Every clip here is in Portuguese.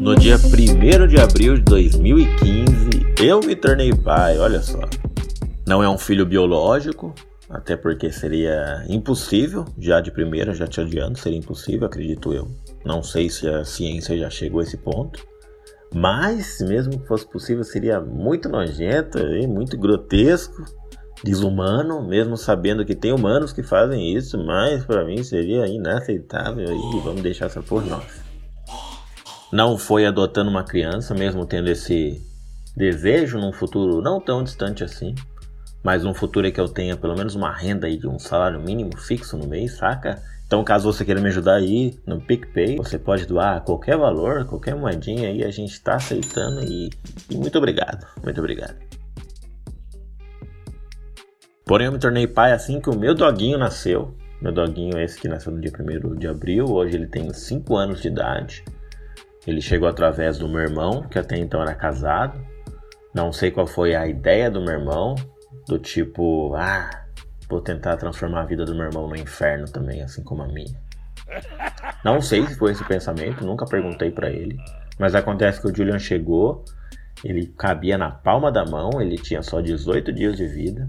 No dia 1 de abril de 2015, eu me tornei pai, olha só. Não é um filho biológico, até porque seria impossível, já de primeira, já te adianto, seria impossível, acredito eu. Não sei se a ciência já chegou a esse ponto. Mas, mesmo que fosse possível, seria muito nojento e muito grotesco, desumano, mesmo sabendo que tem humanos que fazem isso, mas para mim seria inaceitável e vamos deixar essa por nós. Não foi adotando uma criança, mesmo tendo esse desejo num futuro não tão distante assim, mas um futuro em que eu tenha pelo menos uma renda aí de um salário mínimo fixo no mês, saca? Então, caso você queira me ajudar aí no PicPay, você pode doar qualquer valor, qualquer moedinha aí, a gente está aceitando e, e muito obrigado, muito obrigado. Porém, eu me tornei pai assim que o meu doguinho nasceu. Meu doguinho, esse que nasceu no dia 1 de abril, hoje ele tem 5 anos de idade. Ele chegou através do meu irmão, que até então era casado. Não sei qual foi a ideia do meu irmão, do tipo, ah, vou tentar transformar a vida do meu irmão no inferno também, assim como a minha. Não sei se foi esse pensamento, nunca perguntei para ele. Mas acontece que o Julian chegou, ele cabia na palma da mão, ele tinha só 18 dias de vida.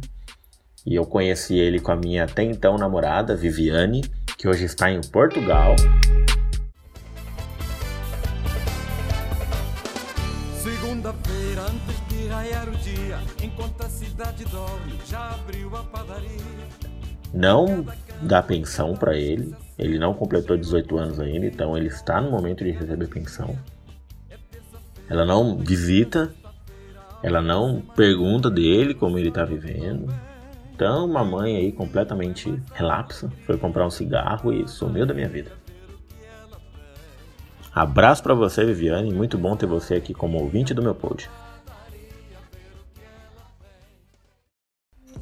E eu conheci ele com a minha até então namorada, Viviane, que hoje está em Portugal. Segunda-feira, antes de raiar o dia, enquanto a cidade dorme, já abriu a padaria. Não dá pensão para ele, ele não completou 18 anos ainda, então ele está no momento de receber pensão. Ela não visita, ela não pergunta dele como ele está vivendo, então, uma mãe aí completamente relapsa, foi comprar um cigarro e sumiu da minha vida. Abraço para você, Viviane, muito bom ter você aqui como ouvinte do meu pod.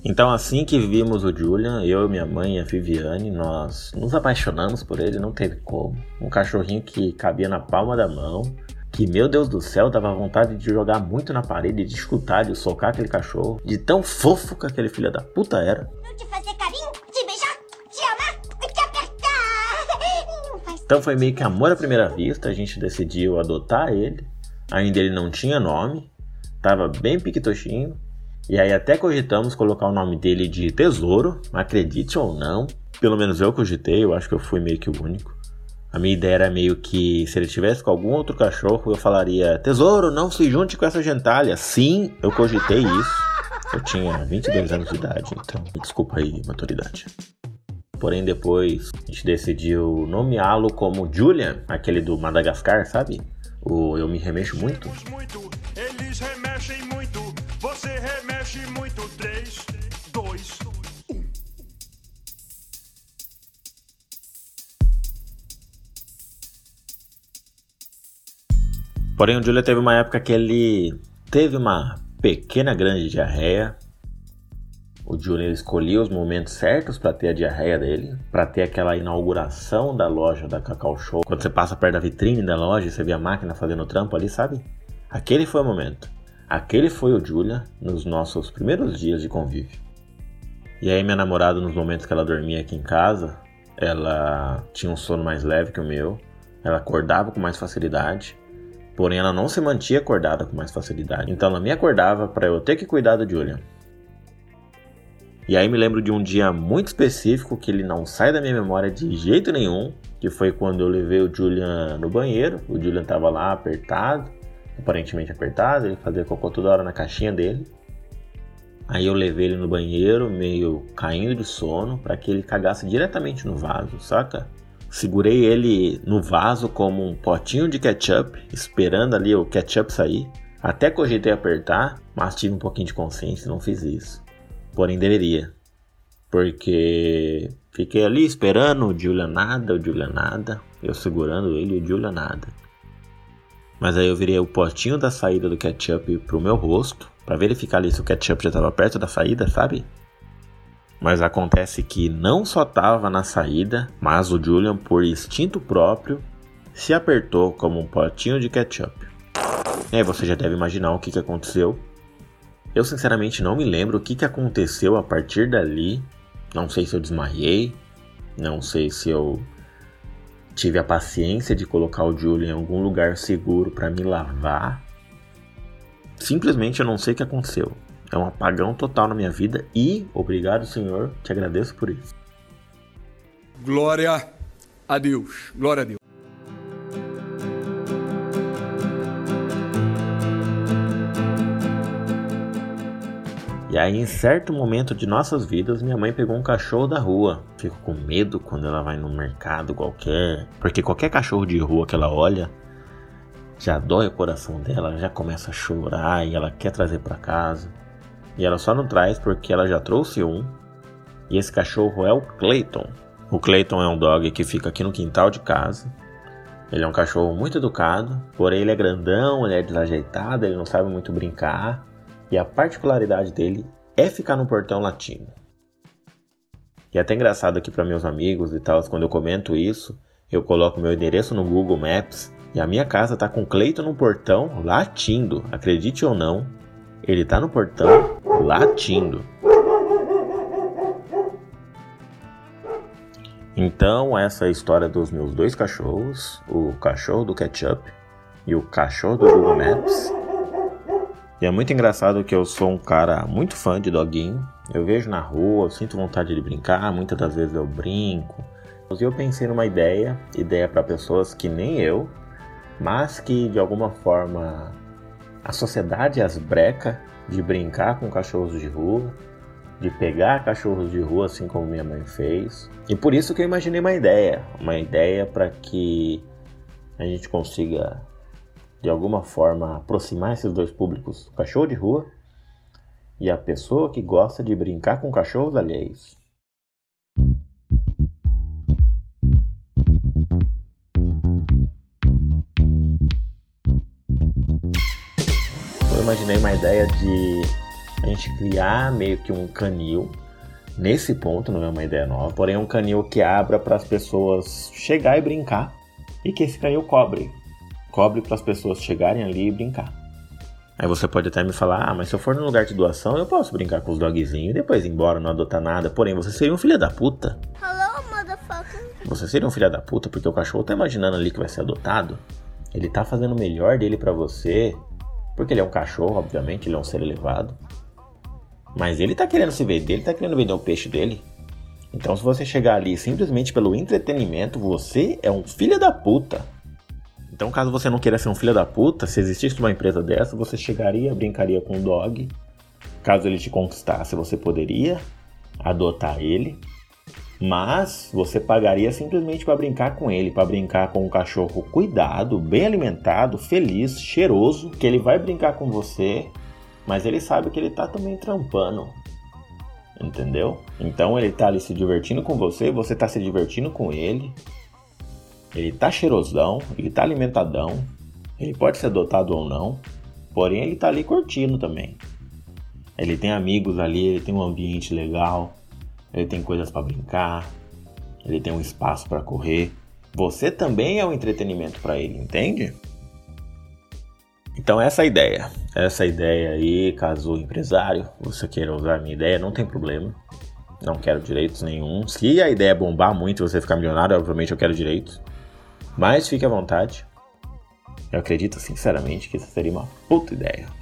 Então, assim que vimos o Julian, eu, minha mãe e a Viviane, nós nos apaixonamos por ele, não teve como. Um cachorrinho que cabia na palma da mão, que, meu Deus do céu, dava vontade de jogar muito na parede, de escutar, de socar aquele cachorro, de tão fofo que aquele filho da puta era. De fazer carinho, de beijar, de amar, de apertar. Então foi meio que amor à primeira vista, a gente decidiu adotar ele. Ainda ele não tinha nome, tava bem piquitochinho. E aí até cogitamos colocar o nome dele de Tesouro, acredite ou não. Pelo menos eu cogitei, eu acho que eu fui meio que o único. A minha ideia era meio que se ele tivesse com algum outro cachorro, eu falaria: Tesouro, não se junte com essa gentalha. Sim, eu cogitei isso. Eu tinha 22 anos de idade, então desculpa aí, maturidade. Porém, depois a gente decidiu nomeá-lo como Julian, aquele do Madagascar, sabe? O Eu Me Remexo Muito. Eles remexem muito, você remexe muito. 3, 2, Porém, o Julia teve uma época que ele teve uma pequena grande diarreia. O Julia escolhia os momentos certos para ter a diarreia dele, para ter aquela inauguração da loja da Cacau Show. Quando você passa perto da vitrine da loja você vê a máquina fazendo trampo ali, sabe? Aquele foi o momento. Aquele foi o Julia nos nossos primeiros dias de convívio. E aí minha namorada, nos momentos que ela dormia aqui em casa, ela tinha um sono mais leve que o meu. Ela acordava com mais facilidade Porém, ela não se mantinha acordada com mais facilidade. Então, ela me acordava para eu ter que cuidar do Julian. E aí me lembro de um dia muito específico que ele não sai da minha memória de jeito nenhum, que foi quando eu levei o Julian no banheiro. O Julian estava lá apertado, aparentemente apertado, ele fazia cocô toda hora na caixinha dele. Aí eu levei ele no banheiro, meio caindo de sono, para que ele cagasse diretamente no vaso, saca? Segurei ele no vaso como um potinho de ketchup, esperando ali o ketchup sair. Até cogitei apertar, mas tive um pouquinho de consciência e não fiz isso. Porém, deveria. Porque fiquei ali esperando o Julia nada, o Julia nada. Eu segurando ele e o Julia nada. Mas aí eu virei o potinho da saída do ketchup pro meu rosto, para verificar ali se o ketchup já estava perto da saída, sabe? Mas acontece que não só estava na saída, mas o Julian, por instinto próprio, se apertou como um potinho de ketchup. E aí você já deve imaginar o que, que aconteceu. Eu sinceramente não me lembro o que, que aconteceu a partir dali. Não sei se eu desmaiei, não sei se eu tive a paciência de colocar o Júlio em algum lugar seguro para me lavar. Simplesmente eu não sei o que aconteceu. É um apagão total na minha vida e, obrigado, Senhor, te agradeço por isso. Glória a Deus. Glória a Deus. E aí, em certo momento de nossas vidas, minha mãe pegou um cachorro da rua. Fico com medo quando ela vai no mercado qualquer, porque qualquer cachorro de rua que ela olha, já dói o coração dela, já começa a chorar e ela quer trazer para casa. E ela só não traz porque ela já trouxe um. E esse cachorro é o Clayton. O Clayton é um dog que fica aqui no quintal de casa. Ele é um cachorro muito educado, porém ele é grandão, ele é desajeitado, ele não sabe muito brincar. E a particularidade dele é ficar no portão latindo. E é até engraçado aqui para meus amigos e tal, quando eu comento isso, eu coloco meu endereço no Google Maps e a minha casa tá com Cleiton no portão latindo. Acredite ou não, ele tá no portão latindo. Então, essa é a história dos meus dois cachorros, o cachorro do ketchup e o cachorro do Google Maps. E é muito engraçado que eu sou um cara muito fã de doguinho. Eu vejo na rua, eu sinto vontade de brincar, muitas das vezes eu brinco. E eu pensei numa ideia, ideia para pessoas que nem eu, mas que de alguma forma a sociedade as breca de brincar com cachorros de rua, de pegar cachorros de rua, assim como minha mãe fez. E por isso que eu imaginei uma ideia, uma ideia para que a gente consiga de alguma forma aproximar esses dois públicos, o cachorro de rua e a pessoa que gosta de brincar com cachorros alheios. Imaginei uma ideia de a gente criar meio que um canil. Nesse ponto, não é uma ideia nova, porém é um canil que abra para as pessoas chegar e brincar e que esse canil cobre cobre para as pessoas chegarem ali e brincar. Aí você pode até me falar, ah, mas se eu for no lugar de doação, eu posso brincar com os dogzinhos e depois ir embora, não adotar nada. Porém, você seria um filho da puta. Hello, motherfucker. Você seria um filho da puta porque o cachorro tá imaginando ali que vai ser adotado. Ele tá fazendo o melhor dele para você. Porque ele é um cachorro, obviamente, ele é um ser elevado. Mas ele tá querendo se vender, ele tá querendo vender o peixe dele. Então, se você chegar ali simplesmente pelo entretenimento, você é um filho da puta. Então, caso você não queira ser um filho da puta, se existisse uma empresa dessa, você chegaria, brincaria com o dog. Caso ele te conquistasse, você poderia adotar ele. Mas você pagaria simplesmente para brincar com ele, para brincar com um cachorro cuidado, bem alimentado, feliz, cheiroso, que ele vai brincar com você, mas ele sabe que ele tá também trampando. Entendeu? Então ele tá ali se divertindo com você, você tá se divertindo com ele. Ele tá cheirosão, ele tá alimentadão, ele pode ser adotado ou não, porém ele tá ali curtindo também. Ele tem amigos ali, ele tem um ambiente legal, ele tem coisas para brincar, ele tem um espaço para correr. Você também é um entretenimento para ele, entende? Então essa ideia. Essa ideia aí, caso o empresário você queira usar a minha ideia, não tem problema. Não quero direitos nenhum. Se a ideia bombar muito e você ficar milionário, obviamente eu quero direitos. Mas fique à vontade. Eu acredito sinceramente que isso seria uma puta ideia.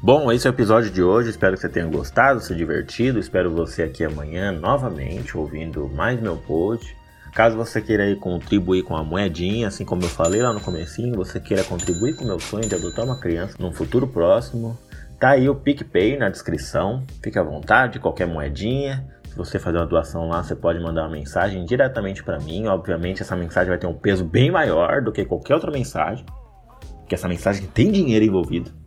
Bom, esse é o episódio de hoje. Espero que você tenha gostado, se divertido. Espero você aqui amanhã novamente ouvindo mais meu post. Caso você queira aí contribuir com a moedinha, assim como eu falei lá no comecinho, você queira contribuir com o meu sonho de adotar uma criança num futuro próximo, tá aí o PicPay na descrição. Fique à vontade, qualquer moedinha você fazer uma doação lá, você pode mandar uma mensagem diretamente para mim. Obviamente, essa mensagem vai ter um peso bem maior do que qualquer outra mensagem, porque essa mensagem tem dinheiro envolvido.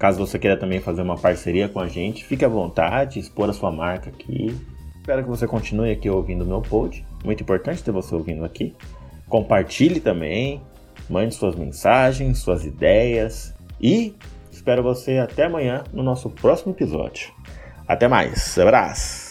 Caso você queira também fazer uma parceria com a gente, fique à vontade, expor a sua marca aqui. Espero que você continue aqui ouvindo o meu pod. Muito importante ter você ouvindo aqui. Compartilhe também, mande suas mensagens, suas ideias e espero você até amanhã no nosso próximo episódio. Até mais, abraço!